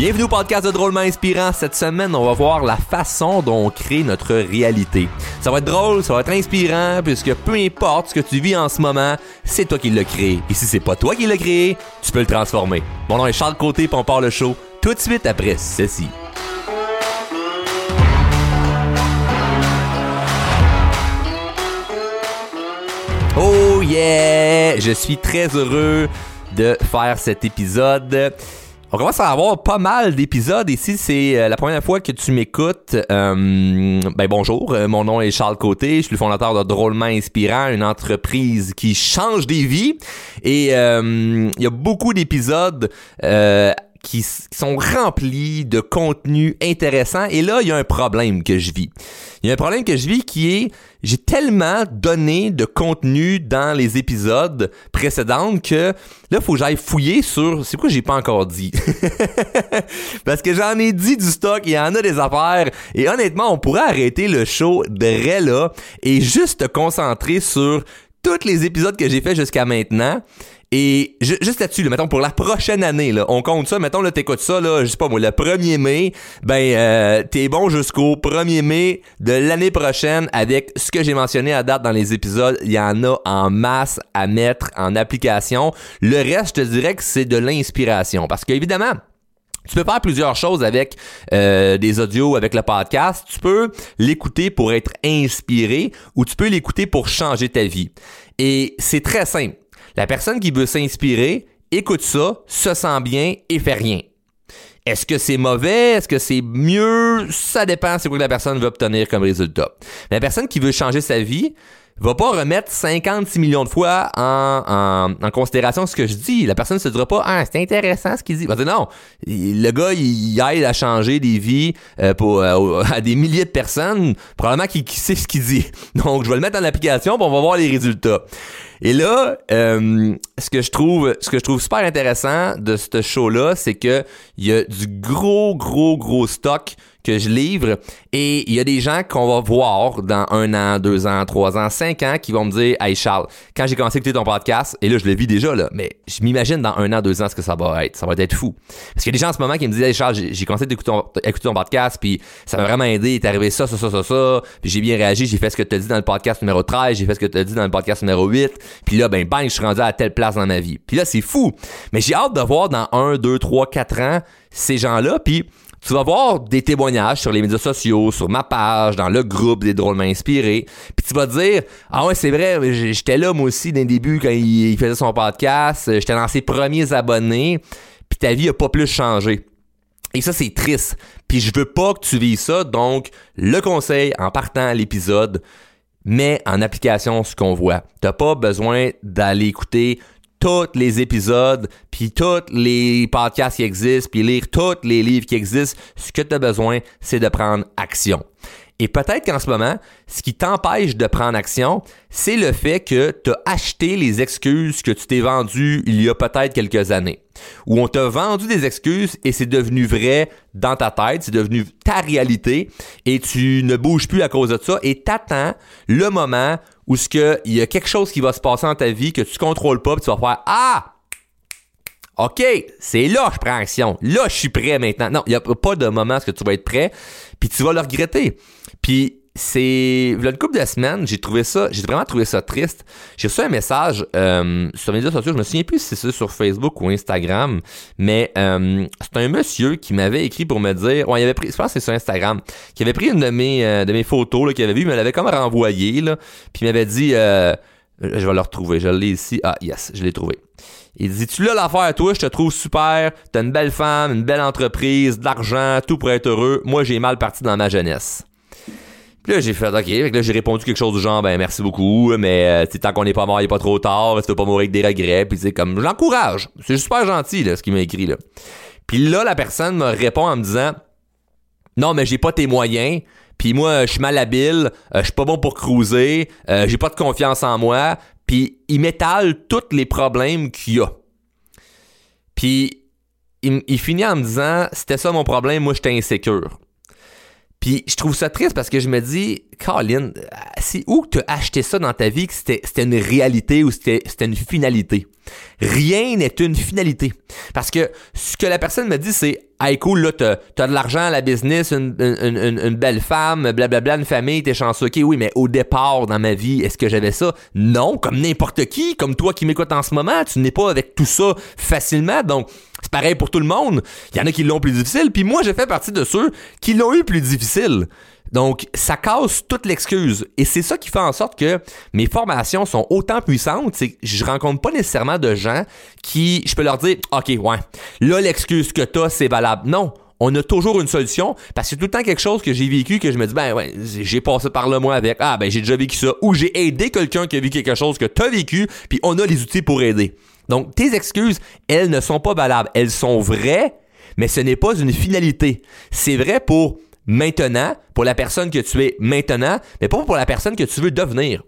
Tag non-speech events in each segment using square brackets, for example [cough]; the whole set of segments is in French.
Bienvenue au podcast de Drôlement Inspirant. Cette semaine, on va voir la façon dont on crée notre réalité. Ça va être drôle, ça va être inspirant, puisque peu importe ce que tu vis en ce moment, c'est toi qui l'as créé. Et si c'est pas toi qui l'as créé, tu peux le transformer. Mon nom est Charles Côté, puis on part le show tout de suite après ceci. Oh yeah! Je suis très heureux de faire cet épisode. On commence à avoir pas mal d'épisodes. Si c'est euh, la première fois que tu m'écoutes, euh, ben bonjour, euh, mon nom est Charles Côté, je suis le fondateur de Drôlement Inspirant, une entreprise qui change des vies. Et il y a beaucoup d'épisodes qui, sont remplis de contenu intéressant. Et là, il y a un problème que je vis. Il y a un problème que je vis qui est, j'ai tellement donné de contenu dans les épisodes précédents que là, il faut que j'aille fouiller sur, c'est quoi j'ai pas encore dit? [laughs] Parce que j'en ai dit du stock, il y en a des affaires. Et honnêtement, on pourrait arrêter le show de là et juste te concentrer sur tous les épisodes que j'ai fait jusqu'à maintenant et juste là-dessus, là, mettons, pour la prochaine année, là, on compte ça, mettons, là, t'écoutes ça, là, je sais pas moi, le 1er mai, ben, euh, t'es bon jusqu'au 1er mai de l'année prochaine avec ce que j'ai mentionné à date dans les épisodes. Il y en a en masse à mettre en application. Le reste, je te dirais que c'est de l'inspiration. Parce qu'évidemment, tu peux faire plusieurs choses avec euh, des audios, avec le podcast. Tu peux l'écouter pour être inspiré ou tu peux l'écouter pour changer ta vie. Et c'est très simple. La personne qui veut s'inspirer, écoute ça, se sent bien et fait rien. Est-ce que c'est mauvais? Est-ce que c'est mieux? Ça dépend c'est quoi que la personne veut obtenir comme résultat. La personne qui veut changer sa vie, va pas remettre 56 millions de fois en, en, considération ce que je dis. La personne se dira pas ah c'est intéressant ce qu'il dit. Va dire non, le gars il, aide à changer des vies euh, pour euh, [laughs] à des milliers de personnes. Probablement qu'il sait ce qu'il dit. [laughs] Donc je vais le mettre en application pour on va voir les résultats. Et là, euh, ce que je trouve, ce que je trouve super intéressant de ce show-là, c'est que il y a du gros, gros, gros stock que je livre. Et il y a des gens qu'on va voir dans un an, deux ans, trois ans, cinq ans qui vont me dire Hey Charles, quand j'ai commencé à écouter ton podcast, et là je le vis déjà, mais je m'imagine dans un an, deux ans ce que ça va être. Ça va être fou. Parce qu'il y a des gens en ce moment qui me disent Hey Charles, j'ai commencé à écouter ton, podcast, puis ça m'a vraiment aidé, il arrivé ça, ça, ça, ça, ça, puis j'ai bien réagi, j'ai fait ce que tu as dit dans le podcast numéro 13, j'ai fait ce que tu as dit dans le podcast numéro 8, puis là, ben bang, je suis rendu à telle place dans ma vie. Puis là, c'est fou. Mais j'ai hâte de voir dans un, deux, trois, quatre ans ces gens-là, puis tu vas voir des témoignages sur les médias sociaux, sur ma page, dans le groupe des drôlement inspirés. Puis tu vas te dire Ah ouais, c'est vrai, j'étais là moi aussi d'un début quand il, faisait son podcast, j'étais dans ses premiers abonnés, puis ta vie a pas plus changé. Et ça, c'est triste. Puis je veux pas que tu vives ça, donc le conseil en partant à l'épisode, mets en application ce qu'on voit. T'as pas besoin d'aller écouter tous les épisodes, puis tous les podcasts qui existent, puis lire tous les livres qui existent. Ce que tu as besoin, c'est de prendre action. Et peut-être qu'en ce moment, ce qui t'empêche de prendre action, c'est le fait que tu as acheté les excuses que tu t'es vendues il y a peut-être quelques années. Où on t'a vendu des excuses et c'est devenu vrai dans ta tête, c'est devenu ta réalité et tu ne bouges plus à cause de ça et t'attends le moment où ce il y a quelque chose qui va se passer dans ta vie que tu contrôles pas, puis tu vas faire ah OK, c'est là que je prends action. Là, je suis prêt maintenant. Non, il n'y a pas de moment où tu vas être prêt, puis tu vas le regretter. Puis c'est une couple de semaines, j'ai trouvé ça, j'ai vraiment trouvé ça triste. J'ai reçu un message euh, sur les médias sociaux, je me souviens plus si c'est sur Facebook ou Instagram, mais euh, c'est un monsieur qui m'avait écrit pour me dire, ouais, il avait pris, je pense que c'est sur Instagram, qui avait pris une de mes euh, de mes photos là, qu'il avait vu, il me l'avait comme renvoyé là, puis il m'avait dit, je vais le retrouver, je l'ai ici, ah yes, je l'ai trouvé. Il dit Tu l'as l'affaire, toi, je te trouve super, t'as une belle femme, une belle entreprise, de l'argent, tout pour être heureux. Moi, j'ai mal parti dans ma jeunesse. Là, j'ai fait, OK. là, j'ai répondu quelque chose du genre, ben, merci beaucoup, mais, euh, tant qu'on n'est pas mort, il n'est pas trop tard, tu veux pas mourir avec des regrets. Puis, c'est comme, j'encourage. C'est super gentil, ce qu'il m'a écrit, là. Puis là, la personne me répond en me disant, non, mais j'ai pas tes moyens. Puis moi, je suis malhabile, euh, je suis pas bon pour cruiser, euh, j'ai pas de confiance en moi. Puis il m'étale tous les problèmes qu'il y a. Puis il, il, finit en me disant, c'était ça mon problème, moi j'étais insécure. Puis je trouve ça triste parce que je me dis, Colin, c'est où tu as acheté ça dans ta vie que c'était une réalité ou c'était une finalité? Rien n'est une finalité. Parce que ce que la personne me dit, c'est Hey cool, là, t'as, as de l'argent, la business, une, une, belle femme, blablabla, une famille, t'es chanceux. Ok, oui, mais au départ dans ma vie, est-ce que j'avais ça? Non, comme n'importe qui, comme toi qui m'écoutes en ce moment, tu n'es pas avec tout ça facilement. Donc, c'est pareil pour tout le monde. Il y en a qui l'ont plus difficile, puis moi, j'ai fait partie de ceux qui l'ont eu plus difficile. Donc, ça casse toute l'excuse. Et c'est ça qui fait en sorte que mes formations sont autant puissantes, c'est que je rencontre pas nécessairement de gens qui, je peux leur dire, OK, ouais, là, l'excuse que t'as, c'est valable. Non. On a toujours une solution parce que c'est tout le temps quelque chose que j'ai vécu que je me dis ben ouais j'ai passé par là moi avec ah ben j'ai déjà vécu ça ou j'ai aidé quelqu'un qui a vécu quelque chose que t'as vécu puis on a les outils pour aider. Donc tes excuses elles ne sont pas valables, elles sont vraies mais ce n'est pas une finalité. C'est vrai pour maintenant, pour la personne que tu es maintenant, mais pas pour la personne que tu veux devenir.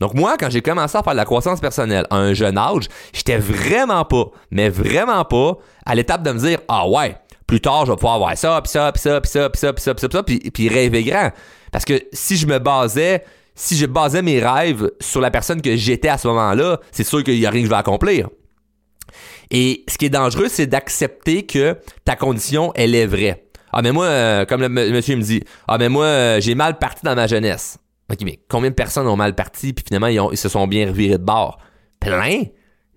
Donc moi, quand j'ai commencé à faire de la croissance personnelle à un jeune âge, j'étais vraiment pas, mais vraiment pas à l'étape de me dire ah ouais, plus tard je vais pouvoir avoir ça, puis ça, puis ça, puis ça, puis ça, puis ça, puis ça, puis puis rêver grand. Parce que si je me basais, si je basais mes rêves sur la personne que j'étais à ce moment-là, c'est sûr qu'il y a rien que je vais accomplir. Et ce qui est dangereux, c'est d'accepter que ta condition, elle est vraie. Ah, mais moi, euh, comme le monsieur me dit, ah, mais moi, euh, j'ai mal parti dans ma jeunesse. OK, mais combien de personnes ont mal parti, puis finalement, ils, se sont bien revirés de bord? Plein.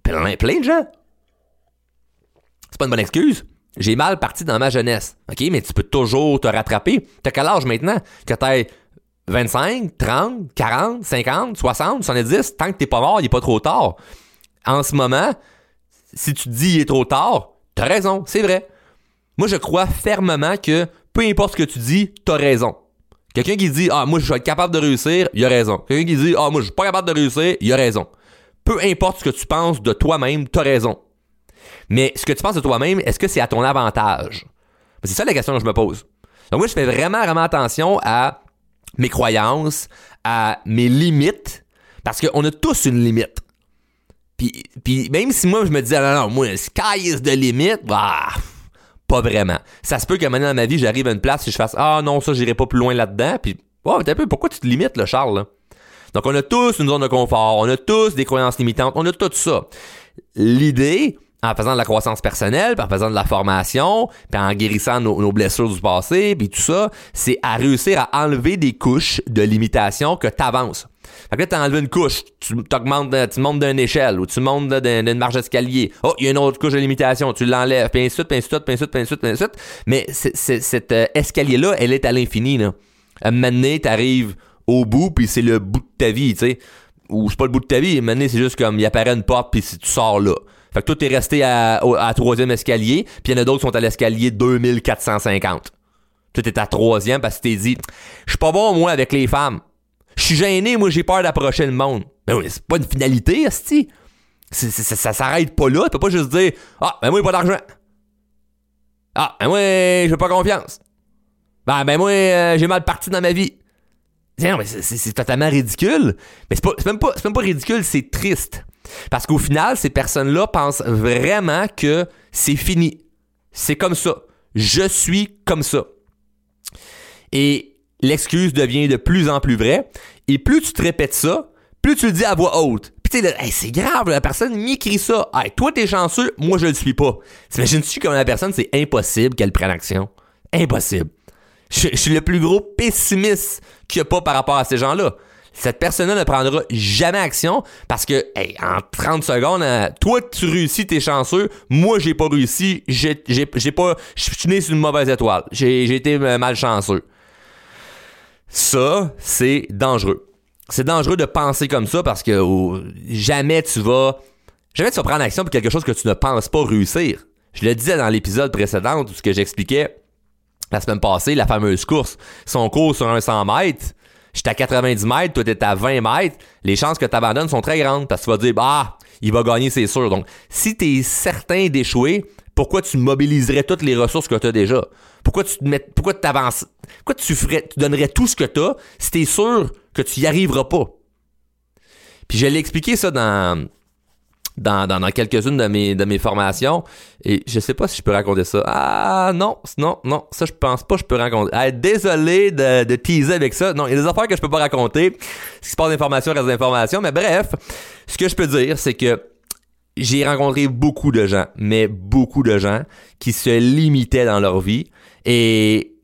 Plein, plein de gens. C'est pas une bonne excuse. J'ai mal parti dans ma jeunesse. OK, mais tu peux toujours te rattraper. T'as quel âge maintenant? Que t'aies 25, 30, 40, 50, 60, 70, tant que t'es pas mort, il est pas trop tard. En ce moment, si tu dis il est trop tard, t'as raison, c'est vrai. Moi, je crois fermement que peu importe ce que tu dis, t'as raison. Quelqu'un qui dit Ah, moi, je vais être capable de réussir, il a raison. Quelqu'un qui dit Ah, moi, je suis pas capable de réussir, il a raison. Peu importe ce que tu penses de toi-même, t'as raison. Mais ce que tu penses de toi-même, est-ce que c'est à ton avantage? C'est ça la question que je me pose. Donc, moi, je fais vraiment, vraiment attention à mes croyances, à mes limites, parce qu'on a tous une limite. Puis, puis même si moi, je me dis Ah non, non, moi, sky is the limit, bah pas vraiment. Ça se peut qu'à un moment dans ma vie, j'arrive à une place et je fasse Ah non, ça, j'irai pas plus loin là-dedans. Puis, oh, un peu, pourquoi tu te limites, là, Charles? Donc, on a tous une zone de confort, on a tous des croyances limitantes, on a tout ça. L'idée, en faisant de la croissance personnelle, puis en faisant de la formation, puis en guérissant nos, blessures du passé, puis tout ça, c'est à réussir à enlever des couches de limitation que tu avances. Fait que là, enlevé une couche, tu t'augmentes, tu montes d'une échelle ou tu montes d'une marge d'escalier. Oh, il y a une autre couche de limitation, tu l'enlèves, puis ainsi de suite, puis ainsi de suite, puis ainsi suite, puis ainsi de suite, Mais cet euh, escalier-là, elle est à l'infini, là. À un moment donné, t'arrives au bout, puis c'est le bout de ta vie, tu sais. Ou c'est pas le bout de ta vie, à un moment donné, c'est juste comme, il apparaît une porte, puis tu sors là. Fait que toi, t'es resté à, à, troisième escalier, puis il y en a d'autres qui sont à l'escalier 2450. Toi, t'es à troisième parce que t'es dit, je suis pas bon, moi, avec les femmes. Je suis gêné, moi j'ai peur d'approcher le monde. Mais ben oui, c'est pas une finalité, Asti. ça s'arrête pas là. Tu peux pas juste dire Ah, ben moi, pas d'argent. Ah, ben moi, j'ai pas confiance. Ben, ben moi, euh, j'ai mal parti dans ma vie. Mais c'est totalement ridicule. Mais c'est pas, même pas ridicule, c'est triste. Parce qu'au final, ces personnes-là pensent vraiment que c'est fini. C'est comme ça. Je suis comme ça. Et l'excuse devient de plus en plus vraie. Et plus tu te répètes ça, plus tu le dis à voix haute. Puis tu sais, c'est grave, la personne m'écrit ça. Hey, toi, t'es chanceux, moi, je le suis pas. T'imagines-tu comme la personne, c'est impossible qu'elle prenne action? Impossible. Je, suis le plus gros pessimiste qu'il n'y a pas par rapport à ces gens-là. Cette personne-là ne prendra jamais action parce que, hey, en 30 secondes, hein, toi, tu réussis, t'es chanceux. Moi, j'ai pas réussi. J'ai, pas, je suis né sur une mauvaise étoile. J'ai, j'ai été euh, malchanceux. Ça, c'est dangereux. C'est dangereux de penser comme ça parce que oh, jamais tu vas jamais tu vas prendre action pour quelque chose que tu ne penses pas réussir. Je le disais dans l'épisode précédent où ce que j'expliquais la semaine passée, la fameuse course. Son cours sur un 100 mètres, j'étais à 90 mètres, toi t'es à 20 mètres, les chances que tu abandonnes sont très grandes parce que tu vas dire, bah, il va gagner, c'est sûr. Donc, si tu es certain d'échouer, pourquoi tu mobiliserais toutes les ressources que tu as déjà? Pourquoi tu te mets, pourquoi tu t'avances? Pourquoi tu ferais, tu donnerais tout ce que tu as si tu es sûr que tu y arriveras pas? Puis je l'ai expliqué ça dans, dans, quelques-unes de mes, formations. Et je sais pas si je peux raconter ça. Ah non, non, non, ça je pense pas que je peux raconter. Ah, désolé de, teaser avec ça. Non, il y a des affaires que je peux pas raconter. Ce qui se passe d'informations reste d'informations. Mais bref, ce que je peux dire, c'est que j'ai rencontré beaucoup de gens, mais beaucoup de gens qui se limitaient dans leur vie et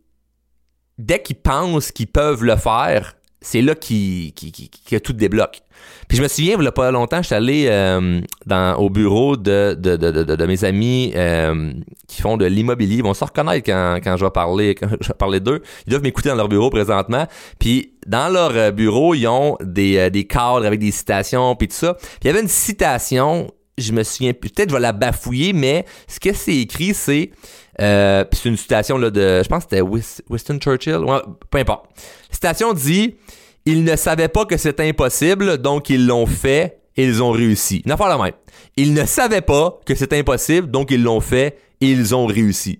dès qu'ils pensent qu'ils peuvent le faire, c'est là qui, qui, qui, que tout débloque. Puis je me souviens, il n'y a pas longtemps, je suis allé euh, dans, au bureau de, de, de, de, de mes amis euh, qui font de l'immobilier. Ils vont se reconnaître quand, quand je vais parler quand je vais parler d'eux. Ils doivent m'écouter dans leur bureau présentement. Puis dans leur euh, bureau, ils ont des, des cadres avec des citations puis tout ça. Puis il y avait une citation, je me souviens peut-être je vais la bafouiller, mais ce que c'est écrit, c'est euh, c'est une citation là, de, je pense que c'était Winston Churchill, peu importe. La citation dit ils ne savaient pas que c'était impossible, donc ils l'ont fait et ils ont réussi. Une affaire la même. Ils ne savaient pas que c'était impossible, donc ils l'ont fait et ils ont réussi.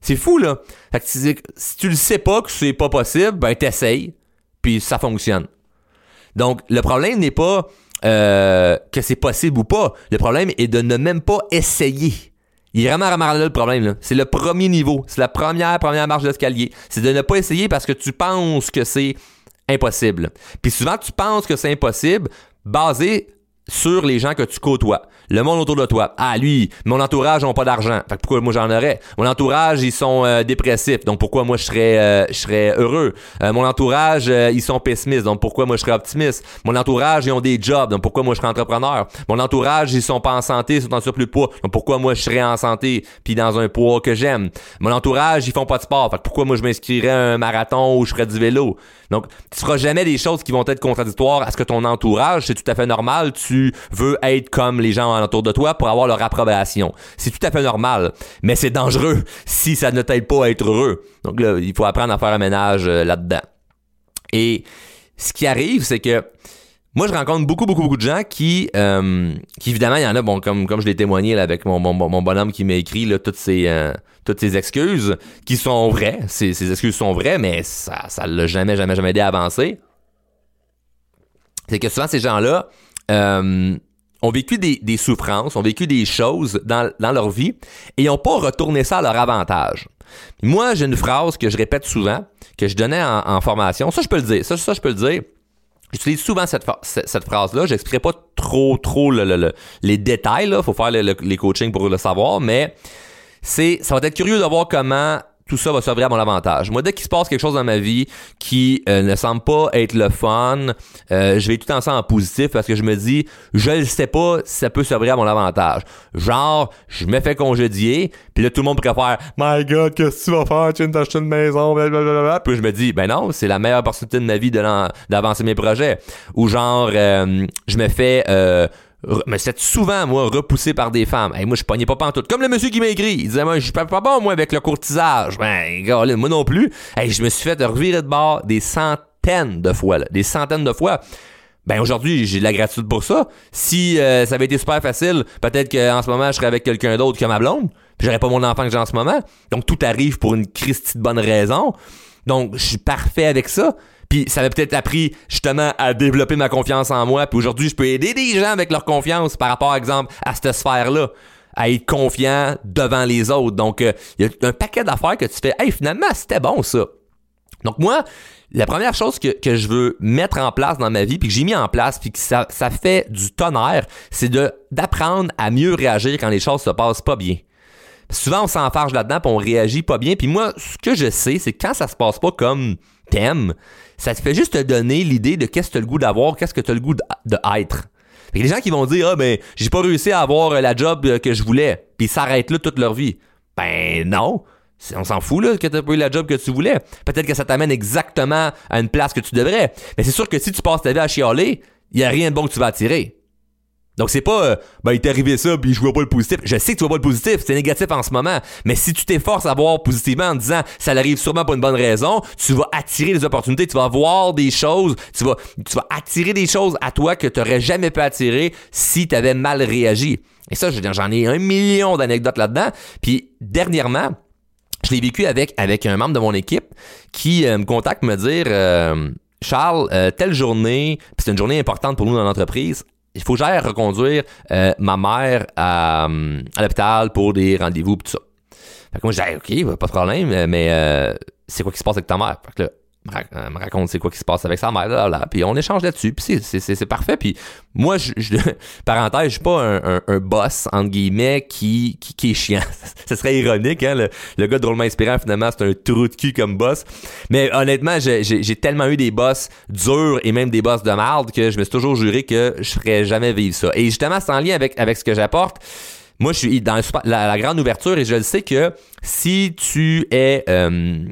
C'est fou, là. Fait que si, tu le sais pas que c'est pas possible, ben t'essayes, puis ça fonctionne. Donc, le problème n'est pas euh, que c'est possible ou pas. Le problème est de ne même pas essayer. Il est vraiment, vraiment là le problème. C'est le premier niveau. C'est la première, première marche d'escalier. C'est de ne pas essayer parce que tu penses que c'est impossible. Puis souvent, tu penses que c'est impossible basé sur les gens que tu côtoies. Le monde autour de toi. Ah, lui, mon entourage n'a pas d'argent. Fait que pourquoi moi j'en aurais? Mon entourage, ils sont euh, dépressifs. Donc pourquoi moi je serais, euh, je serais heureux? Euh, mon entourage, ils sont pessimistes. Donc pourquoi moi je serais optimiste? Mon entourage, ils ont des jobs. Donc pourquoi moi je serais entrepreneur? Mon entourage, ils sont pas en santé, ils sont en surplus de poids. Donc pourquoi moi je serais en santé puis dans un poids que j'aime? Mon entourage, ils font pas de sport. Fait que pourquoi moi je m'inscrirais à un marathon ou je ferais du vélo? Donc tu feras jamais des choses qui vont être contradictoires à ce que ton entourage, c'est tout à fait normal. Tu veux être comme les gens autour de toi pour avoir leur approbation. C'est tout à fait normal, mais c'est dangereux si ça ne t'aide pas à être heureux. Donc il faut apprendre à faire un ménage euh, là-dedans. Et ce qui arrive, c'est que moi, je rencontre beaucoup, beaucoup, beaucoup de gens qui, euh, qui évidemment, il y en a, bon, comme, je l'ai témoigné avec mon, bonhomme qui m'a écrit toutes ces euh, toutes ces excuses qui sont vraies. Ces, excuses sont vraies, mais ça ça l'a jamais, jamais, jamais aidé à avancer. C'est que souvent, ces gens-là, euh, ont vécu des, des, souffrances, ont vécu des choses dans, dans leur vie et n'ont pas retourné ça à leur avantage. Moi, j'ai une phrase que je répète souvent, que je donnais en, formation. Ça, je peux le dire. Ça, ça je peux le dire. J'utilise souvent cette, cette, phrase-là. J'expliquerai pas trop, trop le, les détails. Il faut faire les coachings pour le savoir, mais c'est, ça va être curieux de voir comment tout ça va s'ouvrir à mon avantage. Moi, dès qu'il se passe quelque chose dans ma vie qui euh, ne semble pas être le fun, euh, je vais tout en sens en positif parce que je me dis, je ne sais pas si ça peut s'ouvrir à mon avantage. Genre, je me fais congédier, puis là, tout le monde préfère « My God, qu'est-ce que tu vas faire? Tu viens d'acheter une maison, blablabla. » Puis je me dis « Ben non, c'est la meilleure opportunité de ma vie d'avancer mes projets. » Ou genre, euh, je me fais mais c'est souvent, moi, repoussé par des femmes. Hey, moi, je pognais pas tout. Comme le monsieur qui m'a écrit. Il disait, moi, je suis pas bon, moi, avec le courtisage. Ben, gars, moi non plus. Hey, je me suis fait revirer de bord des centaines de fois, là. Des centaines de fois. Ben aujourd'hui, j'ai de la gratitude pour ça. Si euh, ça avait été super facile, peut-être qu'en ce moment, je serais avec quelqu'un d'autre que ma blonde, puis j'aurais pas mon enfant que j'ai en ce moment. Donc tout arrive pour une Christie de bonne raison. Donc je suis parfait avec ça. Puis ça m'a peut-être appris justement à développer ma confiance en moi. Puis aujourd'hui, je peux aider des gens avec leur confiance par rapport, par exemple, à cette sphère-là à être confiant devant les autres. Donc, il euh, y a un paquet d'affaires que tu fais. Hey, finalement, c'était bon ça. Donc moi, la première chose que, que, je veux mettre en place dans ma vie, puis que j'ai mis en place, puis que ça, fait du tonnerre, c'est d'apprendre à mieux réagir quand les choses se passent pas bien. Souvent, on s'enfarge là-dedans, puis on réagit pas bien. Puis moi, ce que je sais, c'est quand ça se passe pas comme t'aimes, ça te fait juste te donner l'idée de qu'est-ce que tu as le goût d'avoir, qu'est-ce que tu as le goût de, être. Fait les gens qui vont dire ah ben j'ai pas réussi à avoir euh, la job euh, que je voulais, puis ils s'arrêtent là toute leur vie. Ben non. On s'en fout là que t'as pas eu la job que tu voulais. Peut-être que ça t'amène exactement à une place que tu devrais. Mais c'est sûr que si tu passes ta vie à chialer, il y a rien de bon que tu vas attirer. Donc c'est pas euh, ben il t'est arrivé ça puis je vois pas le positif. Je sais que tu vois pas le positif, c'est négatif en ce moment, mais si tu t'efforces à voir positivement en disant ça arrive sûrement pour une bonne raison, tu vas attirer des opportunités, tu vas voir des choses, tu vas tu vas attirer des choses à toi que tu aurais jamais pu attirer si tu avais mal réagi. Et ça j'en ai un million d'anecdotes là-dedans. Puis dernièrement, je l'ai vécu avec avec un membre de mon équipe qui euh, me contacte me dire euh, Charles, telle journée, c'est une journée importante pour nous dans l'entreprise, il faut que j'aille reconduire euh, ma mère à, l'hôpital pour des rendez-vous tout ça. Fait que moi, dis, OK, pas de problème, mais euh, c'est quoi qui se passe avec ta mère? Fait que là, me raconte c'est quoi qui se passe avec sa mère, là, là, puis on échange là-dessus, puis c'est parfait. Puis moi, je, je [laughs] parenthèse, je suis pas un, un, boss, entre guillemets, qui, qui, qui est chiant. [laughs] Ce serait ironique, hein, le, le gars drôlement inspirant, finalement, c'est un trou de cul comme boss. Mais honnêtement, j'ai tellement eu des boss durs et même des boss de merde que je me suis toujours juré que je ferais jamais vivre ça. Et justement, c'est en lien avec, avec ce que j'apporte. Moi, je suis dans la, grande ouverture et je le sais que si tu es euh,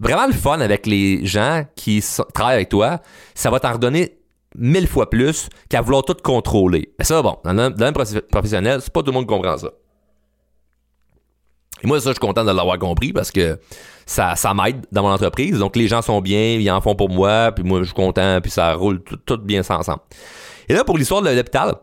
vraiment le fun avec les gens qui travaillent avec toi, ça va t'en redonner mille fois plus qu'à vouloir tout contrôler. Mais ça, bon, dans le domaine professionnel, c'est pas tout le monde qui comprend ça. Et moi, ça, je suis content de l'avoir compris parce que ça, ça m'aide dans mon entreprise. Donc, les gens sont bien, ils en font pour moi, puis moi, je suis content, puis ça roule tout, tout bien ça ensemble. Et là, pour l'histoire de l'hôpital,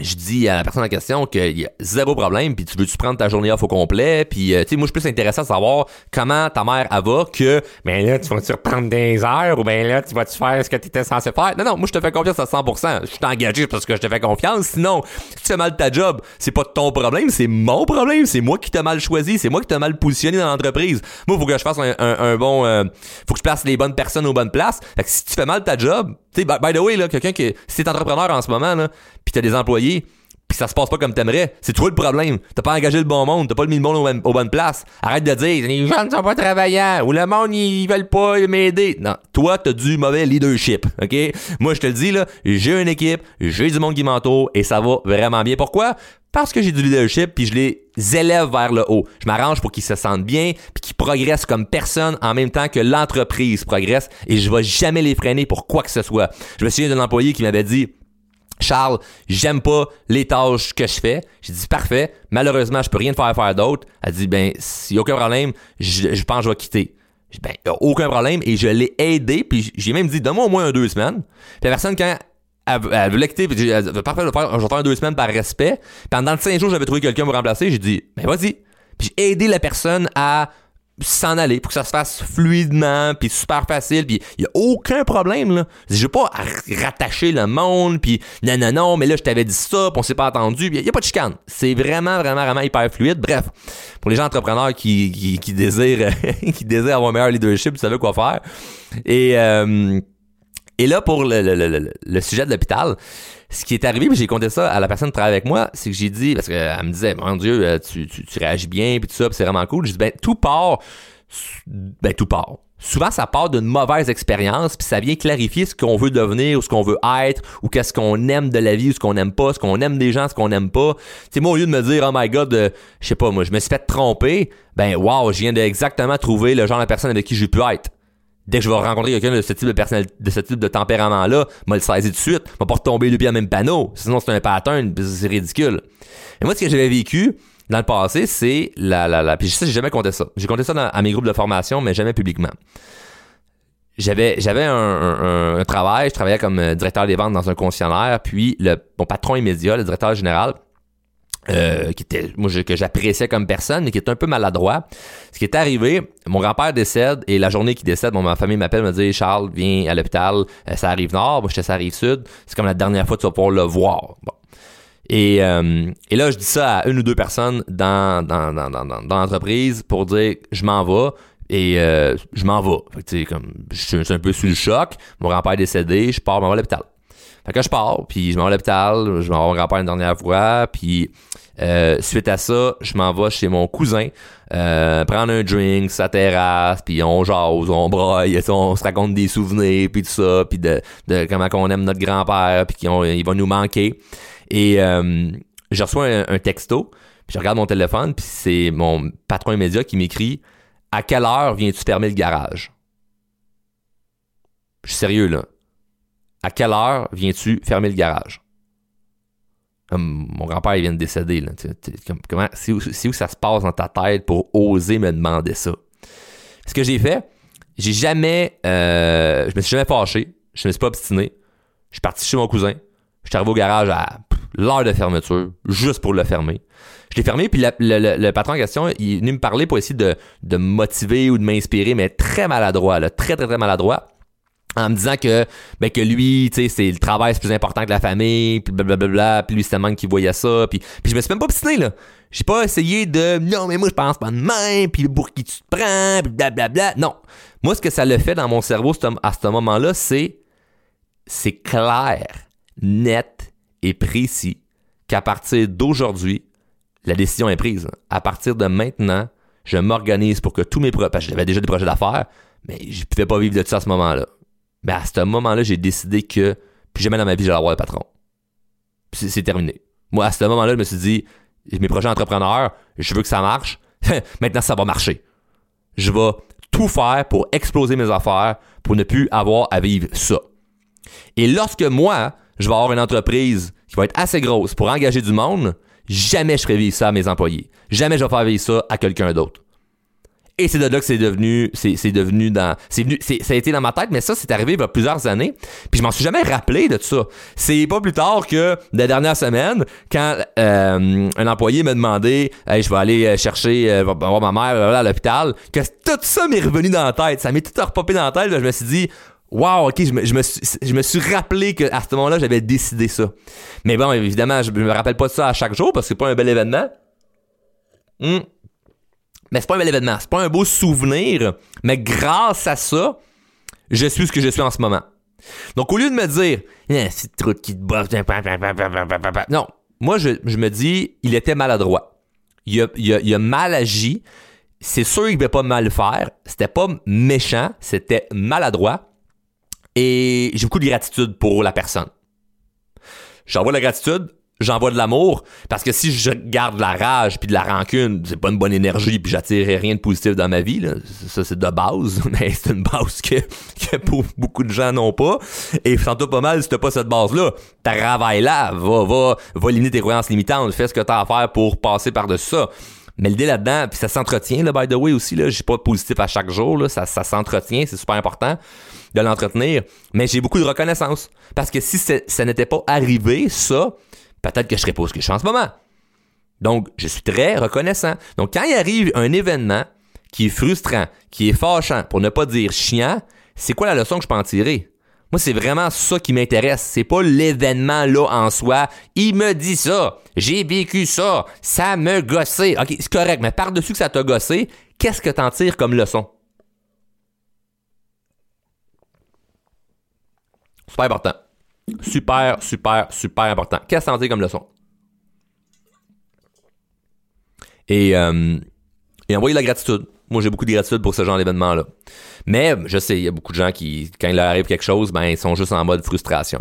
je dis à la personne en question qu'il y a zéro problème, puis tu veux-tu prendre ta journée off au complet, puis euh, tu sais, moi je suis plus intéressé à savoir comment ta mère elle que ben là, tu vas-tu reprendre des heures ou ben là, tu vas-tu faire ce que tu étais censé faire? Non, non, moi je te fais confiance à 100%. Je suis engagé parce que je te fais confiance. Sinon, si tu fais mal ta job, c'est pas ton problème, c'est mon problème. C'est moi qui t'ai mal choisi, c'est moi qui t'ai mal positionné dans l'entreprise. Moi, faut que je fasse un, bon... Euh, faut que je place les bonnes personnes aux bonnes places. Fait que si tu fais mal ta job, tu sais, by, the way, là, quelqu'un qui... Si t'es entrepreneur en ce moment, là, pis t'as des employés, puis ça se passe pas comme t'aimerais. C'est toi le problème. T'as pas engagé le bon monde, t'as pas mis le monde aux, bonnes places. Arrête de dire les gens ne sont pas travaillants ou le monde ils veulent pas m'aider. Non, toi t'as du mauvais leadership, ok? Moi je te le dis là, j'ai une équipe, j'ai du monde qui m'entoure et ça va vraiment bien. Pourquoi? Parce que j'ai du leadership puis je les élève vers le haut. Je m'arrange pour qu'ils se sentent bien puis qu'ils progressent comme personne en même temps que l'entreprise progresse et je vais jamais les freiner pour quoi que ce soit. Je me souviens d'un employé qui m'avait dit Charles, j'aime pas les tâches que je fais. J'ai dit parfait. Malheureusement, je peux rien faire faire d'autre. Elle dit ben s'il y a aucun problème, je, pense que je vais quitter. J'ai dit ben aucun problème et je l'ai aidé puis j'ai même dit donne-moi au moins un deux semaines. Puis la personne quand elle, elle voulait quitter, puis elle dit parfait, deux semaines par respect. Pendant cinq jours, j'avais trouvé quelqu'un pour remplacer. J'ai dit ben vas-y. Puis j'ai aidé la personne à s'en aller pour que ça se fasse fluidement puis super facile puis il y a aucun problème là je veux pas rattacher le monde puis non non non mais là je t'avais dit ça puis on s'est pas entendu il y, a pas de chicane c'est vraiment vraiment vraiment hyper fluide bref pour les gens entrepreneurs qui, qui, qui désirent [laughs] qui désirent avoir un meilleur leadership vous savez quoi faire et euh, et là pour le, le, le, le sujet de l'hôpital ce qui est arrivé, j'ai compté ça à la personne qui travaille avec moi, c'est que j'ai dit, parce qu'elle me disait, mon Dieu, euh, tu, tu, tu réagis bien, puis tout ça, puis c'est vraiment cool. J'ai dit, ben, tout part, ben, tout part. Souvent, ça part d'une mauvaise expérience, puis ça vient clarifier ce qu'on veut devenir, ou ce qu'on veut être, ou qu'est-ce qu'on aime de la vie, ou ce qu'on aime pas, ce qu'on aime des gens, ce qu'on aime pas. Tu moi, au lieu de me dire, oh my god, euh, je sais pas, moi, je me suis fait tromper, ben, wow, je viens d'exactement trouver le genre de personne avec qui j'ai pu être dès que je vais rencontrer quelqu'un de ce type de personnalité, de ce type de tempérament-là, m'a le saisir tout de suite, m'a pas retomber le pied dans le même panneau. Sinon, c'est un pattern, c'est ridicule. Et moi, ce que j'avais vécu dans le passé, c'est la, la, la, puis ça, j'ai jamais compté ça. J'ai compté ça dans, à mes groupes de formation, mais jamais publiquement. J'avais, j'avais un, un, travail, je travaillais comme euh, directeur des ventes dans un concessionnaire, puis le, mon patron immédiat, le directeur général, euh, qui était moi que j'appréciais comme personne mais qui était un peu maladroit. Ce qui est arrivé, mon grand-père décède et la journée qu'il décède, ma famille m'appelle me dit Charles viens à l'hôpital, euh, ça arrive nord, moi ça arrive sud, c'est comme la dernière fois que tu vas pouvoir le voir. Bon. Et, euh, et là je dis ça à une ou deux personnes dans dans, dans, dans, dans l'entreprise pour dire je m'en vais et je m'en vais. Fait que, comme je suis un peu sous le choc, mon grand-père est décédé, je pars m'en vais à l'hôpital. Fait que je pars, puis je m'en vais à l'hôpital, je m'en vais à mon grand-père une dernière fois, puis euh, suite à ça, je m'en vais chez mon cousin, euh, prendre un drink, sa terrasse, puis on jase, on broille, on se raconte des souvenirs, puis tout ça, puis de, de comment on aime notre grand-père, puis qu'il va nous manquer. Et euh, je reçois un, texto, puis je regarde mon téléphone, puis c'est mon patron immédiat qui m'écrit « À quelle heure viens-tu fermer le garage? » Je suis sérieux, là à quelle heure viens-tu fermer le garage? mon grand-père vient de décéder. Comment, c'est, où, ça se passe dans ta tête pour oser me demander ça? Ce que j'ai fait, j'ai jamais. Euh, je me suis jamais fâché. Je me suis pas obstiné. Je suis parti chez mon cousin. Je suis arrivé au garage à l'heure de fermeture, juste pour le fermer. Je l'ai fermé, puis le, patron en question, il est venu me parler pour essayer de, me motiver ou de m'inspirer, mais très maladroit, très, très, très maladroit. En me disant que ben que lui tu sais c'est le travail c'est plus important que la famille puis blablabla puis lui c'est tellement qu'il voyait ça puis puis je me suis même pas obstiné là. J'ai pas essayé de non mais moi je pense pas de même puis pour qui tu te prends puis blablabla. Non. Moi ce que ça le fait dans mon cerveau à ce moment là c'est c'est clair net et précis qu'à partir d'aujourd'hui la décision est prise. À partir de maintenant je m'organise pour que tous mes projets parce que j'avais déjà des projets d'affaires mais je pouvais pas vivre de ça à ce moment-là mais à ce moment-là, j'ai décidé que plus jamais dans ma vie, j'allais avoir le patron. C'est terminé. Moi, à ce moment-là, je me suis dit, mes projets entrepreneurs, je veux que ça marche. [laughs] Maintenant, ça va marcher. Je vais tout faire pour exploser mes affaires, pour ne plus avoir à vivre ça. Et lorsque moi, je vais avoir une entreprise qui va être assez grosse pour engager du monde, jamais je ferai vivre ça à mes employés. Jamais je vais faire vivre ça à quelqu'un d'autre. Et c'est de là que c'est devenu, c'est, devenu dans, c'est venu, c'est, ça a été dans ma tête, mais ça, c'est arrivé il y a plusieurs années. Puis je m'en suis jamais rappelé de tout ça. C'est pas plus tard que la dernière semaine, quand euh, un employé m'a demandé, hey, je vais aller euh, chercher, euh, voir ma mère à l'hôpital, que tout ça m'est revenu dans la tête. Ça m'est tout repopé dans la tête. je me suis dit, Wow, ok, je me, je me, suis, je me suis rappelé qu'à ce moment-là, j'avais décidé ça. Mais bon, évidemment, je me rappelle pas de ça à chaque jour parce que c'est pas un bel événement. Hmm. Mais c'est pas un bel événement, c'est pas un beau souvenir, mais grâce à ça, je suis ce que je suis en ce moment. Donc au lieu de me dire eh, c'est trop qui te non, moi je, me dis il était maladroit. Il a, il a, mal agi. C'est sûr qu'il ne pas mal faire. C'était pas méchant, c'était maladroit. Et j'ai beaucoup de gratitude pour la personne. J'envoie la gratitude, j'envoie de l'amour parce que si je garde de la rage puis de la rancune c'est pas une bonne énergie puis j'attire rien de positif dans ma vie là. ça c'est de base [laughs] mais c'est une base que, que beaucoup de gens n'ont pas. Et sens-toi pas mal si t'as pas cette base là travaille là va va va limiter tes croyances limitantes. Fais ce que t'as à faire pour passer par dessus ça. Mais l'idée là-dedans puis ça s'entretient là by the way aussi là. J'ai pas positif à chaque jour là. Ça, ça s'entretient c'est super important de l'entretenir. Mais j'ai beaucoup de reconnaissance. Parce que si ça n'était pas arrivé ça peut-être que je serais pas que je suis en ce moment. Donc, je suis très reconnaissant. Donc, quand il arrive un événement qui est frustrant, qui est fâchant, pour ne pas dire chiant, c'est quoi la leçon que je peux en tirer? Moi, c'est vraiment ça qui m'intéresse. C'est pas l'événement là en soi. Il me dit ça. J'ai vécu ça. Ça me gossé. OK, c'est correct, mais par-dessus que ça t'a gossé, qu'est-ce que t'en tires comme leçon? Super important. Super, super, super important. Qu'est-ce que ça comme leçon? Et, euh, et envoyer la gratitude. Moi, j'ai beaucoup de gratitude pour ce genre d'événement-là. Mais je sais, il y a beaucoup de gens qui, quand il leur arrive quelque chose, ben, ils sont juste en mode frustration.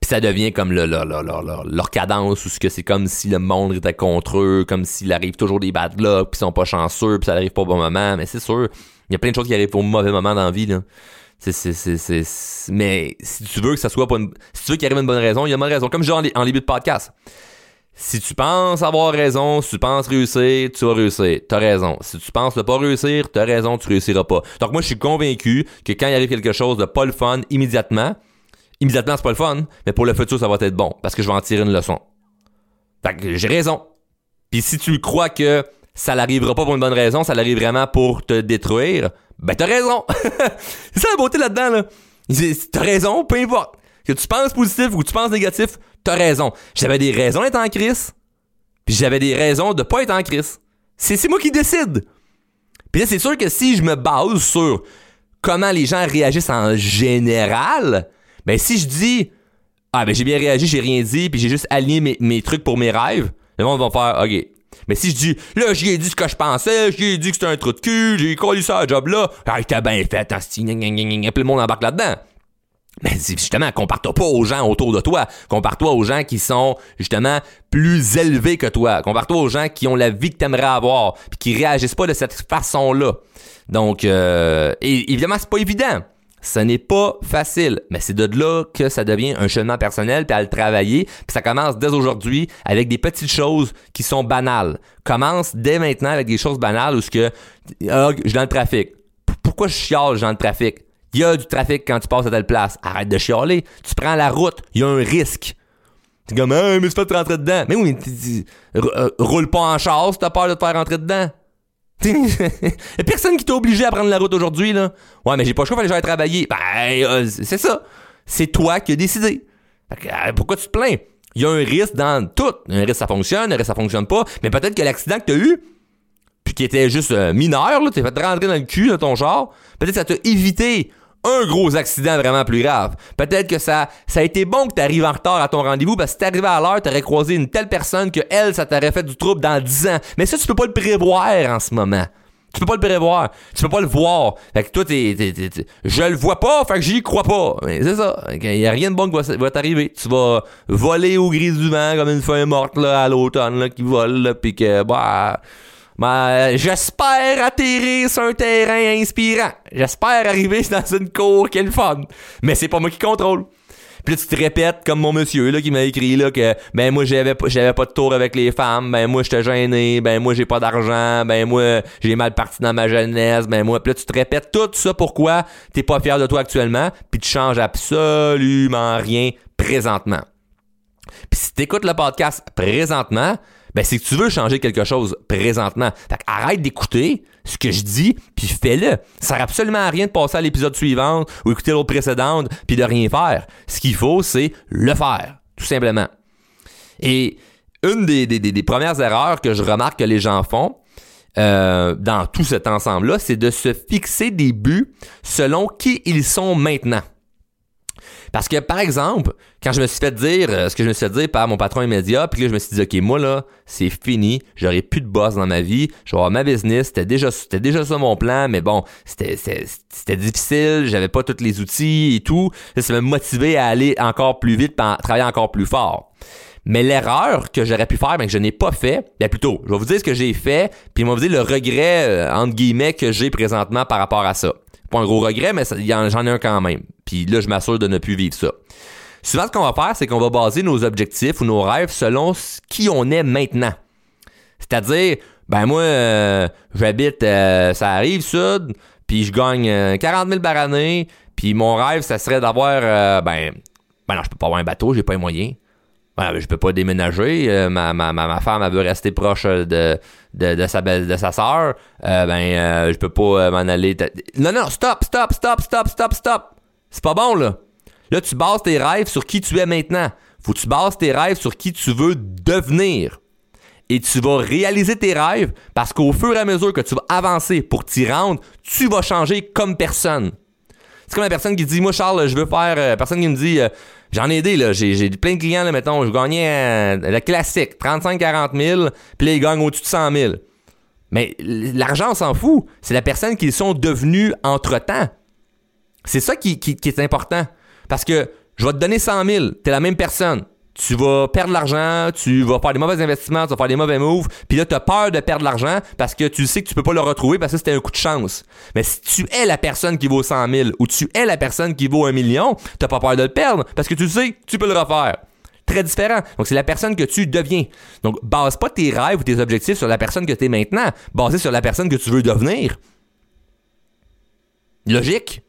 Puis ça devient comme le, leur cadence, ou ce que c'est comme si le monde était contre eux, comme s'il arrive toujours des bad luck, puis ils sont pas chanceux, puis ça arrive pas au bon moment. Mais c'est sûr, il y a plein de choses qui arrivent au mauvais moment dans la vie. Là. Mais si tu veux que ça soit pas une, si tu veux qu'il arrive une bonne raison, il y a une bonne raison. Comme je dis en, début de podcast. Si tu penses avoir raison, si tu penses réussir, tu vas réussir. T'as raison. Si tu penses ne pas réussir, t'as raison, tu réussiras pas. Donc moi, je suis convaincu que quand il arrive quelque chose de pas le fun immédiatement, immédiatement c'est pas le fun, mais pour le futur, ça va être bon parce que je vais en tirer une leçon. Fait que j'ai raison. Puis si tu crois que ça n'arrivera pas pour une bonne raison, ça l'arrive vraiment pour te détruire, ben t'as raison. [laughs] c'est ça la beauté là-dedans, là. T'as raison, peu importe. Que tu penses positif ou que tu penses négatif, t'as raison. J'avais des raisons d'être en crise, puis j'avais des raisons de pas être en crise. C'est moi qui décide. Puis là, c'est sûr que si je me base sur comment les gens réagissent en général, ben si je dis ah ben j'ai bien réagi, j'ai rien dit, puis j'ai juste aligné mes, mes, trucs pour mes rêves, les gens vont faire OK, mais si je dis, là, j'ai dit ce que je pensais, j'ai dit que c'était un trou de cul, j'ai collé ça à job là, ah, t'as bien fait, hein, puis le monde embarque là-dedans. Mais justement, compare-toi pas aux gens autour de toi. Compare-toi aux gens qui sont justement plus élevés que toi. Compare-toi aux gens qui ont la vie que t'aimerais avoir, puis qui réagissent pas de cette façon-là. Donc, euh, évidemment, c'est pas évident. Ce n'est pas facile, mais c'est de là que ça devient un cheminement personnel, puis à le travailler, puis ça commence dès aujourd'hui avec des petites choses qui sont banales. Commence dès maintenant avec des choses banales où ce que ah, je suis dans le trafic. Pourquoi je chiale dans le trafic? Il y a du trafic quand tu passes à telle place. Arrête de chialer. Tu prends la route, il y a un risque. Tu comme, mais tu fais te rentrer dedans. Mais oui, euh, roule pas en chasse, t'as peur de te faire rentrer dedans. [laughs] Y'a personne qui t'a obligé à prendre la route aujourd'hui, là. Ouais, mais j'ai pas le choix, fallait que j'aille travailler. Ben, euh, c'est ça. C'est toi qui as décidé. Euh, pourquoi tu te plains? Il y a un risque dans tout. Un risque, ça fonctionne, un risque, ça fonctionne pas. Mais peut-être que l'accident que t'as eu, puis qui était juste euh, mineur, là, t'es fait rentrer dans le cul de ton char, peut-être que ça t'a évité un gros accident vraiment plus grave. Peut-être que ça, ça a été bon que tu arrives en retard à ton rendez-vous parce que si t'arrivais à l'heure, t'aurais croisé une telle personne que elle, ça t'aurait fait du trouble dans 10 ans. Mais ça, tu peux pas le prévoir en ce moment. Tu peux pas le prévoir. Tu peux pas le voir. Fait que toi, t'es, je le vois pas, fait que j'y crois pas. c'est ça. Il y a rien de bon qui va, t'arriver. Tu vas voler au gris du vent comme une feuille morte, là, à l'automne, qui vole, là, pis que, bah, ben, j'espère atterrir sur un terrain inspirant. J'espère arriver [laughs] dans une cour qui est le fun. Mais c'est pas moi qui contrôle. Puis là, tu te répètes comme mon monsieur là qui m'a écrit là que ben moi j'avais j'avais pas de tour avec les femmes, ben moi j'étais gêné, ben moi j'ai pas d'argent, ben moi j'ai mal parti dans ma jeunesse, ben moi puis là tu te répètes tout ça pourquoi t'es pas fier de toi actuellement, puis tu changes absolument rien présentement. Puis si t'écoutes le podcast présentement, ben c'est que tu veux changer quelque chose présentement. Fait arrête d'écouter ce que je dis, puis fais-le. Ça sert absolument à rien de passer à l'épisode suivant ou écouter l'autre précédente, puis de rien faire. Ce qu'il faut, c'est le faire, tout simplement. Et une des, des, premières erreurs que je remarque que les gens font, euh, dans tout cet ensemble-là, c'est de se fixer des buts selon qui ils sont maintenant. Parce que, par exemple, quand je me suis fait dire euh, ce que je me suis fait dire par mon patron immédiat, puis là, je me suis dit, OK, moi, là, c'est fini, j'aurai plus de boss dans ma vie, je vais avoir ma business, c'était déjà, c'était déjà ça mon plan, mais bon, c'était, c'était, difficile, j'avais pas tous les outils et tout. Ça m'a motivé à aller encore plus vite, à travailler encore plus fort. Mais l'erreur que j'aurais pu faire, mais que je n'ai pas fait, bien plutôt, je vais vous dire ce que j'ai fait, puis je vais vous dire le regret, euh, entre guillemets, que j'ai présentement par rapport à ça. Pas un gros regret, mais j'en ai un quand même. Puis là, je m'assure de ne plus vivre ça. Souvent, ce qu'on va faire, c'est qu'on va baser nos objectifs ou nos rêves selon qui on est maintenant. C'est-à-dire, ben moi, euh, j'habite, euh, ça arrive sud, puis je gagne 40 euh, 000 par année, puis mon rêve, ça serait d'avoir, ben, ben non, je peux pas avoir un bateau, j'ai pas les moyens. Ben, je peux pas déménager. ma, ma, ma, femme, elle veut rester proche de, de, de sa de sa sœur. ben, je peux pas m'en aller. Non, non, stop, stop, stop, stop, stop, stop. C'est pas bon, là. Là, tu bases tes rêves sur qui tu es maintenant. Faut que tu bases tes rêves sur qui tu veux devenir. Et tu vas réaliser tes rêves parce qu'au fur et à mesure que tu vas avancer pour t'y rendre, tu vas changer comme personne. C'est comme la personne qui dit Moi, Charles, je veux faire. Euh, personne qui me dit euh, J'en ai aidé, là. J'ai plein de clients, mettons. Je gagnais euh, le classique, 35-40 000, puis là, ils gagnent au-dessus de 100 000. Mais l'argent, on s'en fout. C'est la personne qu'ils sont devenus entre-temps. C'est ça qui, est important. Parce que je vais te donner 100 000, t'es la même personne. Tu vas perdre l'argent, tu vas faire des mauvais investissements, tu vas faire des mauvais moves, puis là, tu as peur de perdre l'argent parce que tu sais que tu peux pas le retrouver parce que c'était un coup de chance. Mais si tu es la personne qui vaut 100 000 ou tu es la personne qui vaut un million, t'as pas peur de le perdre parce que tu sais que tu peux le refaire. Très différent. Donc, c'est la personne que tu deviens. Donc, base pas tes rêves ou tes objectifs sur la personne que tu es maintenant, basé sur la personne que tu veux devenir. Logique.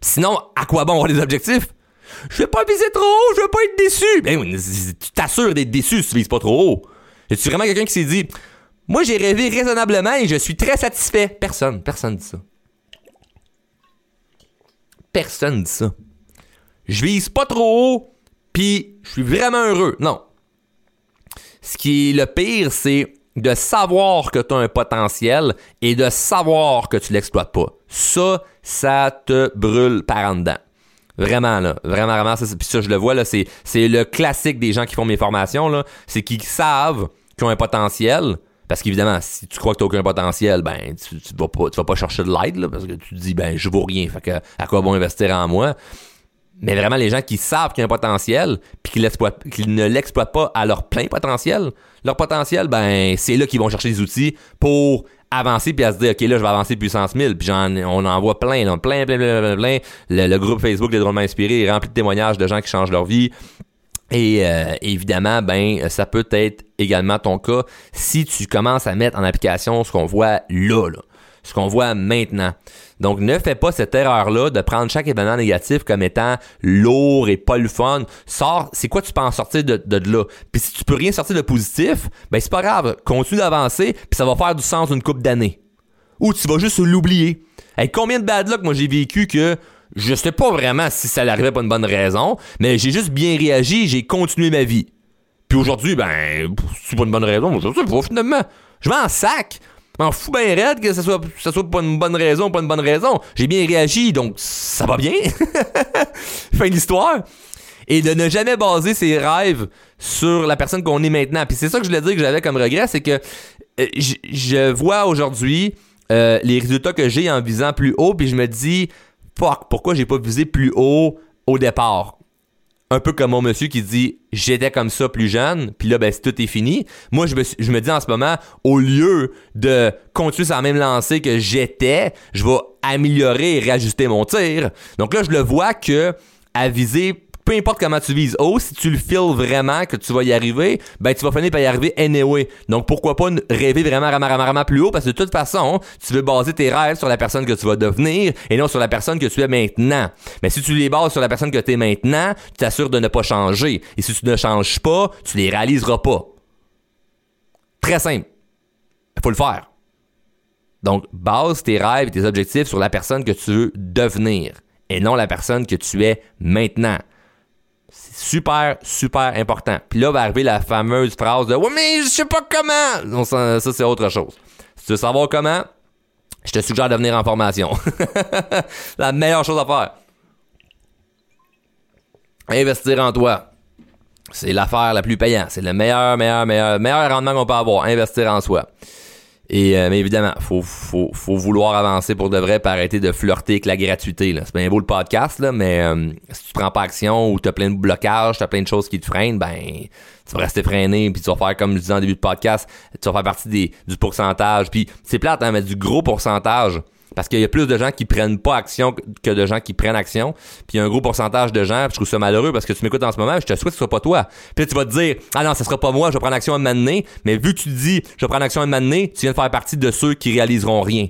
Sinon, à quoi bon avoir des objectifs? Je vais pas viser trop haut, je vais pas être déçu. Ben, tu t'assures d'être déçu si tu vises pas trop haut. Y tu vraiment quelqu'un qui s'est dit, moi j'ai rêvé raisonnablement et je suis très satisfait? Personne, personne dit ça. Personne dit ça. Je vise pas trop haut, puis je suis vraiment heureux. Non. Ce qui est le pire, c'est de savoir que tu as un potentiel et de savoir que tu l'exploites pas. Ça, ça te brûle par en dedans. Vraiment, là. Vraiment, vraiment. Ça, puis ça, je le vois, là. C'est, c'est le classique des gens qui font mes formations, là. C'est qu'ils savent qu'ils ont un potentiel. Parce qu'évidemment, si tu crois que tu aucun potentiel, ben, tu, tu, vas pas, tu vas pas chercher de l'aide, là. Parce que tu te dis, ben, je vaux rien. Fait que, à quoi vont investir en moi? Mais vraiment, les gens qui savent qu'il y a un potentiel, puis qu'ils, ne l'exploitent pas à leur plein potentiel, leur potentiel, ben, c'est là qu'ils vont chercher des outils pour avancer puis à se dire ok là je vais avancer puissance 1000 puis on en voit plein plein plein plein plein, Le, groupe Facebook des drôlement inspirés est rempli de témoignages de gens qui changent leur vie. Et euh, évidemment ben ça peut être également ton cas si tu commences à mettre en application ce qu'on voit là ce qu'on voit maintenant. Donc, ne fais pas cette erreur-là de prendre chaque événement négatif comme étant lourd et pas le fun. Sors, c'est quoi tu peux en sortir de, de, là? Puis si tu peux rien sortir de positif, ben c'est pas grave. Continue d'avancer, puis ça va faire du sens d'une coupe d'années. ou tu vas juste l'oublier. Hey, combien de bad luck moi j'ai vécu que je sais pas vraiment si ça l'arrivait pour une bonne raison, mais j'ai juste bien réagi, j'ai continué ma vie. Puis aujourd'hui, ben, c'est pas une bonne raison, je sais pas, finalement. Je vais sac. M'en fous bien raide que ce soit, ça soit pas une bonne raison, pas une bonne raison. J'ai bien réagi, donc ça va bien. [laughs] fin de l'histoire. Et de ne jamais baser ses rêves sur la personne qu'on est maintenant. Puis c'est ça que je voulais dire que j'avais comme regret, c'est que euh, je vois aujourd'hui euh, les résultats que j'ai en visant plus haut, puis je me dis, fuck, pourquoi j'ai pas visé plus haut au départ? Un peu comme mon monsieur qui dit j'étais comme ça plus jeune, puis là ben tout est fini. Moi je me, dis en ce moment au lieu de continuer sur même lancée que j'étais, je vais améliorer et réajuster mon tir. Donc là je le vois que à viser peu importe comment tu vises haut, si tu le files vraiment que tu vas y arriver, ben tu vas finir par y arriver anyway. Donc pourquoi pas rêver vraiment, vraiment, plus haut? Parce que de toute façon, tu veux baser tes rêves sur la personne que tu vas devenir et non sur la personne que tu es maintenant. Mais si tu les bases sur la personne que tu es maintenant, tu t'assures de ne pas changer. Et si tu ne changes pas, tu les réaliseras pas. Très simple. Il faut le faire. Donc, base tes rêves et tes objectifs sur la personne que tu veux devenir et non la personne que tu es maintenant. C'est super, super important. Puis là va arriver la fameuse phrase de Ouais, mais je sais pas comment. Ça, c'est autre chose. Si tu veux savoir comment, je te suggère de venir en formation. [laughs] la meilleure chose à faire. Investir en toi. C'est l'affaire la plus payante. C'est le meilleur, meilleur, meilleur, meilleur rendement qu'on peut avoir. Investir en soi. Et euh, mais évidemment, faut, faut, faut vouloir avancer pour de vrai, pour arrêter de flirter avec la gratuité. C'est bien beau le podcast, là, mais euh, si tu prends pas action ou tu as plein de blocages, tu as plein de choses qui te freinent, ben tu vas rester freiné, puis tu vas faire comme je disais en début de podcast, tu vas faire partie des, du pourcentage. Puis c'est plate, hein, mais du gros pourcentage parce qu'il y a plus de gens qui prennent pas action que de gens qui prennent action. Puis il y a un gros pourcentage de gens, je trouve ça malheureux parce que tu m'écoutes en ce moment, je te souhaite que ce soit pas toi. Puis tu vas te dire "Ah non, ce sera pas moi, je vais prendre action un moment donné." Mais vu que tu dis "Je vais prendre action un moment donné", tu viens de faire partie de ceux qui réaliseront rien.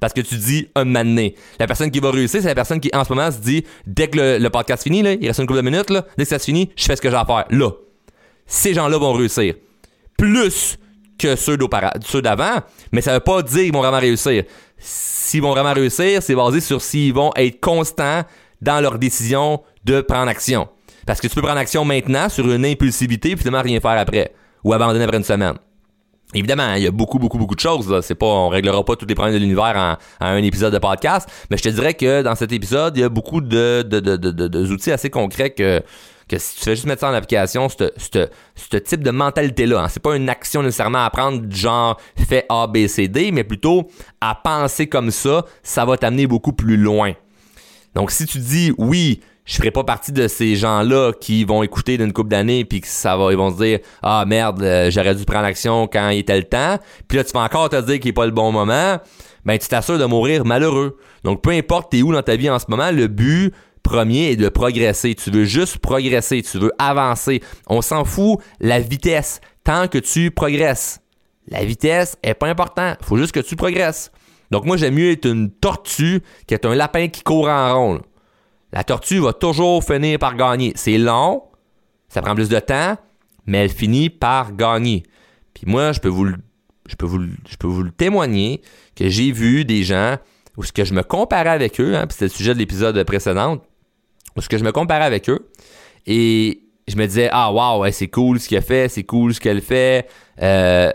Parce que tu dis un moment. La personne qui va réussir, c'est la personne qui en ce moment se dit dès que le, podcast finit là, il reste une couple de minutes là, dès que ça se finit, je fais ce que j'ai à faire là. Ces gens-là vont réussir. Plus que ceux d'avant, mais ça veut pas dire qu'ils vont vraiment réussir s'ils vont vraiment réussir, c'est basé sur s'ils vont être constants dans leur décision de prendre action. Parce que tu peux prendre action maintenant sur une impulsivité puis finalement rien faire après. Ou abandonner après une semaine. Évidemment, il y a beaucoup, beaucoup, beaucoup de choses. C'est pas, on réglera pas tous les problèmes de l'univers en, un épisode de podcast, mais je te dirais que dans cet épisode, il y a beaucoup de, outils assez concrets que que si tu fais juste mettre ça en application, ce type de mentalité-là, hein, c'est pas une action nécessairement à prendre du genre fait A, B, C, D, mais plutôt à penser comme ça, ça va t'amener beaucoup plus loin. Donc si tu dis oui, je ferai pas partie de ces gens-là qui vont écouter d'une couple d'années puis que ça va ils vont se dire ah merde euh, j'aurais dû prendre l'action quand il était le temps puis là tu vas encore te dire qu'il est pas le bon moment. Ben tu t'assures de mourir malheureux. Donc peu importe t'es où dans ta vie en ce moment le but premier est de progresser. Tu veux juste progresser, tu veux avancer. On s'en fout la vitesse tant que tu progresses. La vitesse est pas important, faut juste que tu progresses. Donc moi j'aime mieux être une tortue qu'être un lapin qui court en rond. La tortue va toujours finir par gagner. C'est long, ça prend plus de temps, mais elle finit par gagner. Puis moi je peux vous je peux vous, je peux vous le témoigner que j'ai vu des gens où ce que je me comparais avec eux, hein, puis c'était le sujet de l'épisode précédent, parce que je me comparais avec eux et je me disais ah wow c'est cool ce qu'il fait c'est cool ce qu'elle fait euh,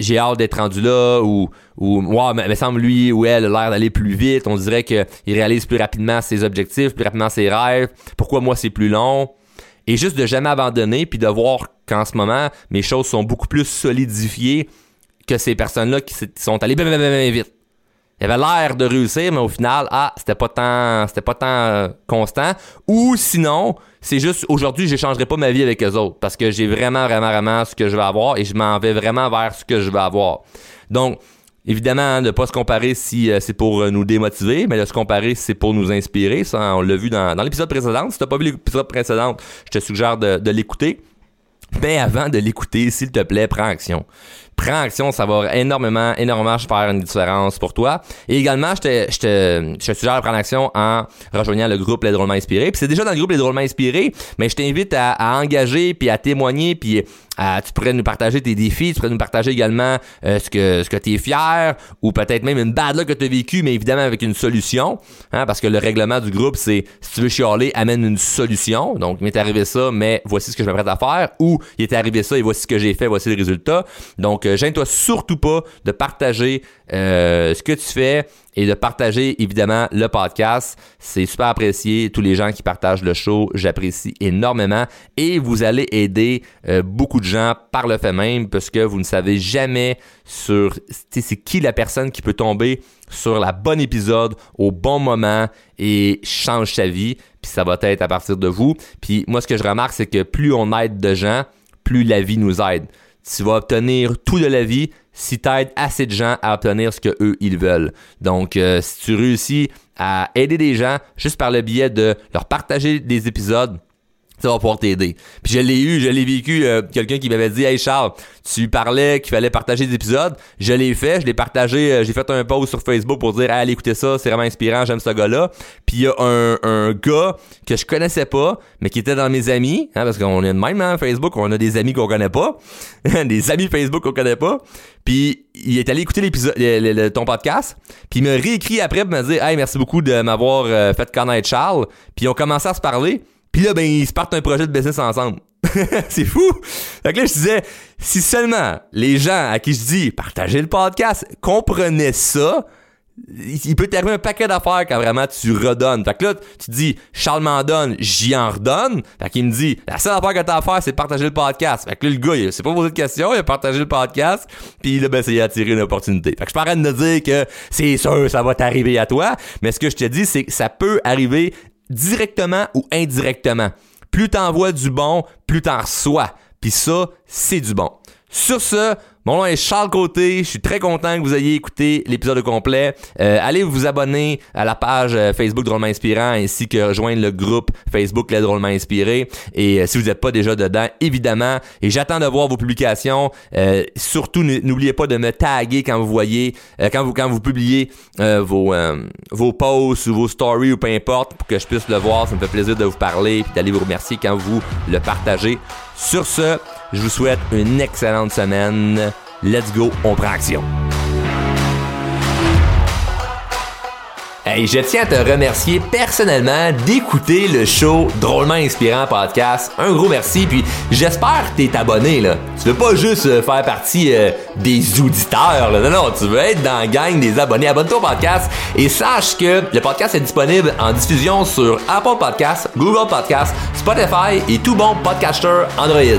j'ai hâte d'être rendu là ou ou wow, mais, me semble lui ou elle a l'air d'aller plus vite. On dirait qu'il réalise plus rapidement ses objectifs plus rapidement ses rêves. Pourquoi moi c'est plus long? Et juste de jamais abandonner puis de voir qu'en ce moment mes choses sont beaucoup plus solidifiées que ces personnes là qui sont allées bien, bien, bien vite il avait l'air de réussir, mais au final, ah, c'était pas tant, c'était pas tant euh, constant. Ou sinon, c'est juste aujourd'hui, j'échangerai pas ma vie avec eux autres parce que j'ai vraiment, vraiment, vraiment ce que je veux avoir et je m'en vais vraiment vers ce que je veux avoir. Donc, Évidemment, ne pas se comparer si euh, c'est pour euh, nous démotiver, mais de se comparer si c'est pour nous inspirer. Ça, on l'a vu dans, l'épisode précédent. Si t'as pas vu l'épisode précédent, je te suggère de l'écouter. Mais avant de l'écouter, s'il te plaît, prends action prends action, ça va énormément, énormément faire une différence pour toi. Et également, je te, je te, je te suggère de prendre action en rejoignant le groupe Les Drôlement Inspirés. Puis c'est déjà dans le groupe Les Drôlement Inspirés, mais je t'invite à, à, engager, puis à témoigner, puis tu pourrais nous partager tes défis, tu pourrais nous partager également euh, ce que ce que tu es fier ou peut-être même une bad luck que tu as vécu mais évidemment avec une solution hein, parce que le règlement du groupe c'est si tu veux chialer, amène une solution. Donc il m'est arrivé ça mais voici ce que je m'apprête à faire ou il est arrivé ça et voici ce que j'ai fait, voici le résultat. Donc euh, gêne-toi surtout pas de partager euh, ce que tu fais et de partager évidemment le podcast. C'est super apprécié. Tous les gens qui partagent le show, j'apprécie énormément. Et vous allez aider euh, beaucoup de gens par le fait même parce que vous ne savez jamais sur c'est qui la personne qui peut tomber sur la bonne épisode au bon moment et change sa vie. Puis ça va être à partir de vous. Puis moi, ce que je remarque, c'est que plus on aide de gens, plus la vie nous aide. Tu vas obtenir tout de la vie si tu aides assez de gens à obtenir ce que eux ils veulent. Donc euh, si tu réussis à aider des gens juste par le biais de leur partager des épisodes, ça va pouvoir t'aider. Puis je l'ai eu, je l'ai vécu, euh, quelqu'un qui m'avait dit Hey Charles, tu parlais qu'il fallait partager des épisodes. Je l'ai fait, je l'ai partagé, euh, j'ai fait un post sur Facebook pour dire allez écouter ça, c'est vraiment inspirant, j'aime ce gars-là. Puis il y a un, un gars que je connaissais pas, mais qui était dans mes amis, hein, parce qu'on est de même hein, Facebook, on a des amis qu'on connaît pas, [laughs] des amis Facebook qu'on connaît pas. Puis il est allé écouter l'épisode, ton podcast, puis il m'a réécrit après pour me dire hey merci beaucoup de m'avoir euh, fait connaître Charles. Puis on commençait à se parler. Puis là, ben, ils se partent un projet de business ensemble. [laughs] c'est fou! Fait que là, je disais, si seulement les gens à qui je dis partagez le podcast comprenaient ça, il peut t'arriver un paquet d'affaires quand vraiment tu redonnes. Fait que là, tu dis, Charles m'en donne, j'y en redonne. Fait qu'il me dit, la seule affaire que t'as à faire, c'est partager le podcast. Fait que là, le gars, il s'est pas posé de questions, il a partagé le podcast, puis là, ben, c'est attirer une opportunité. Fait que je suis de dire que c'est sûr, ça va t'arriver à toi, mais ce que je te dis, c'est que ça peut arriver directement ou indirectement. Plus t'envoies du bon, plus t'en reçois. Puis ça, c'est du bon. Sur ce, mon nom est Charles Côté. Je suis très content que vous ayez écouté l'épisode complet. Euh, allez vous abonner à la page euh, Facebook Drôlement Inspirant ainsi que rejoindre le groupe Facebook Les Drôlement Inspirés. Et euh, si vous n'êtes pas déjà dedans, évidemment. Et j'attends de voir vos publications. surtout, n'oubliez pas de me taguer quand vous voyez, quand vous quand vous publiez vos vos posts ou vos stories ou peu importe pour que je puisse le voir. Ça me fait plaisir de vous parler et d'aller vous remercier quand vous le partagez. Sur ce, je vous souhaite une excellente semaine. Let's go, on prend action. Hey, je tiens à te remercier personnellement d'écouter le show Drôlement Inspirant Podcast. Un gros merci, puis j'espère que t'es abonné, là. Tu veux pas juste euh, faire partie euh, des auditeurs. Non, non, tu veux être dans la gang des abonnés. Abonne-toi au podcast et sache que le podcast est disponible en diffusion sur Apple Podcasts, Google Podcasts, Spotify et tout bon podcaster Android.